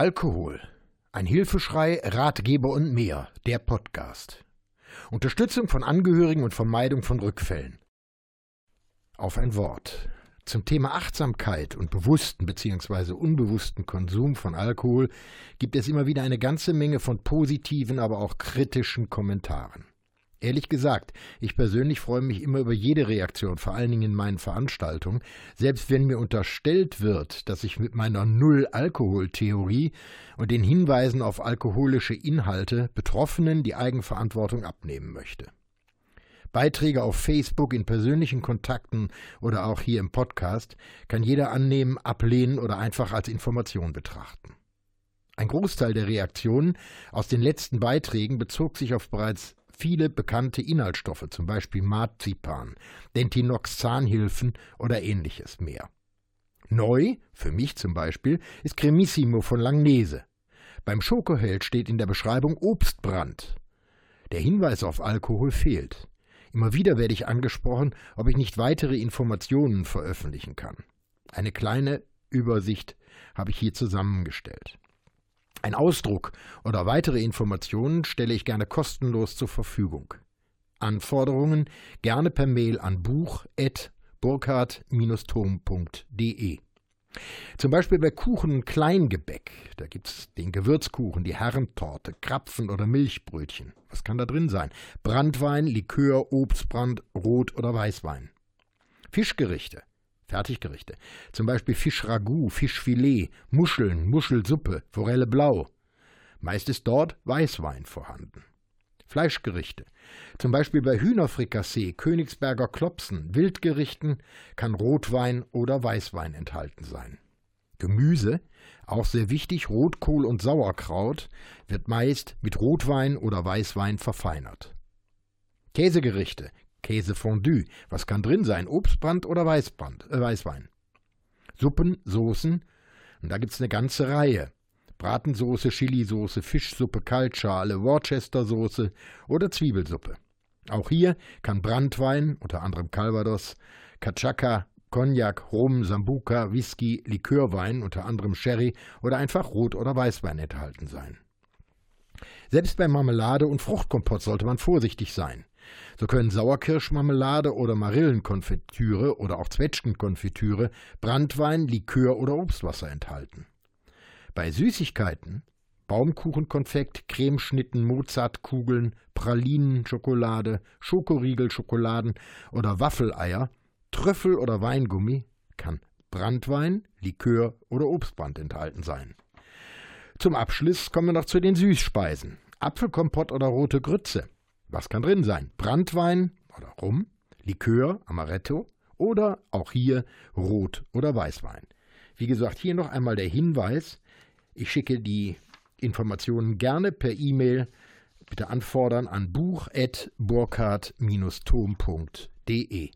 Alkohol. Ein Hilfeschrei, Ratgeber und mehr. Der Podcast. Unterstützung von Angehörigen und Vermeidung von Rückfällen. Auf ein Wort. Zum Thema Achtsamkeit und bewussten bzw. unbewussten Konsum von Alkohol gibt es immer wieder eine ganze Menge von positiven, aber auch kritischen Kommentaren. Ehrlich gesagt, ich persönlich freue mich immer über jede Reaktion, vor allen Dingen in meinen Veranstaltungen, selbst wenn mir unterstellt wird, dass ich mit meiner Null-Alkohol-Theorie und den Hinweisen auf alkoholische Inhalte Betroffenen die Eigenverantwortung abnehmen möchte. Beiträge auf Facebook, in persönlichen Kontakten oder auch hier im Podcast kann jeder annehmen, ablehnen oder einfach als Information betrachten. Ein Großteil der Reaktionen aus den letzten Beiträgen bezog sich auf bereits viele bekannte Inhaltsstoffe, zum Beispiel Marzipan, Dentinox-Zahnhilfen oder ähnliches mehr. Neu, für mich zum Beispiel, ist Cremissimo von Langnese. Beim Schokoheld steht in der Beschreibung Obstbrand. Der Hinweis auf Alkohol fehlt. Immer wieder werde ich angesprochen, ob ich nicht weitere Informationen veröffentlichen kann. Eine kleine Übersicht habe ich hier zusammengestellt. Ein Ausdruck oder weitere Informationen stelle ich gerne kostenlos zur Verfügung. Anforderungen gerne per Mail an buch.burkhard-tom.de. Zum Beispiel bei Kuchen und Kleingebäck. Da gibt es den Gewürzkuchen, die Herrentorte, Krapfen oder Milchbrötchen. Was kann da drin sein? Brandwein, Likör, Obstbrand, Rot- oder Weißwein. Fischgerichte. Fertiggerichte. Zum Beispiel Fischragout, Fischfilet, Muscheln, Muschelsuppe, Forelle blau. Meist ist dort Weißwein vorhanden. Fleischgerichte. Zum Beispiel bei Hühnerfrikassee, Königsberger Klopsen, Wildgerichten kann Rotwein oder Weißwein enthalten sein. Gemüse, auch sehr wichtig, Rotkohl und Sauerkraut, wird meist mit Rotwein oder Weißwein verfeinert. Käsegerichte, Käsefondue. Was kann drin sein? Obstbrand oder Weißbrand, äh, Weißwein? Suppen, Soßen. Und da gibt es eine ganze Reihe. Bratensoße, Chilisoße, Fischsuppe, Kaltschale, Worcestersoße oder Zwiebelsuppe. Auch hier kann Brandwein, unter anderem Calvados, Kachaka, Cognac, Rum, Sambuca, Whisky, Likörwein, unter anderem Sherry oder einfach Rot- oder Weißwein enthalten sein. Selbst bei Marmelade und Fruchtkompott sollte man vorsichtig sein. So können Sauerkirschmarmelade oder Marillenkonfitüre oder auch Zwetschgenkonfitüre Brandwein, Likör oder Obstwasser enthalten. Bei Süßigkeiten Baumkuchenkonfekt, Cremeschnitten, Mozartkugeln, Pralinen, Schokolade, Schokoriegel, Schokoladen oder Waffeleier, Trüffel oder Weingummi kann Brandwein, Likör oder Obstbrand enthalten sein. Zum Abschluss kommen wir noch zu den Süßspeisen. Apfelkompott oder rote Grütze. Was kann drin sein? Brandwein oder Rum, Likör, Amaretto oder auch hier Rot- oder Weißwein. Wie gesagt, hier noch einmal der Hinweis. Ich schicke die Informationen gerne per E-Mail. Bitte anfordern an buch.burkhard-tom.de.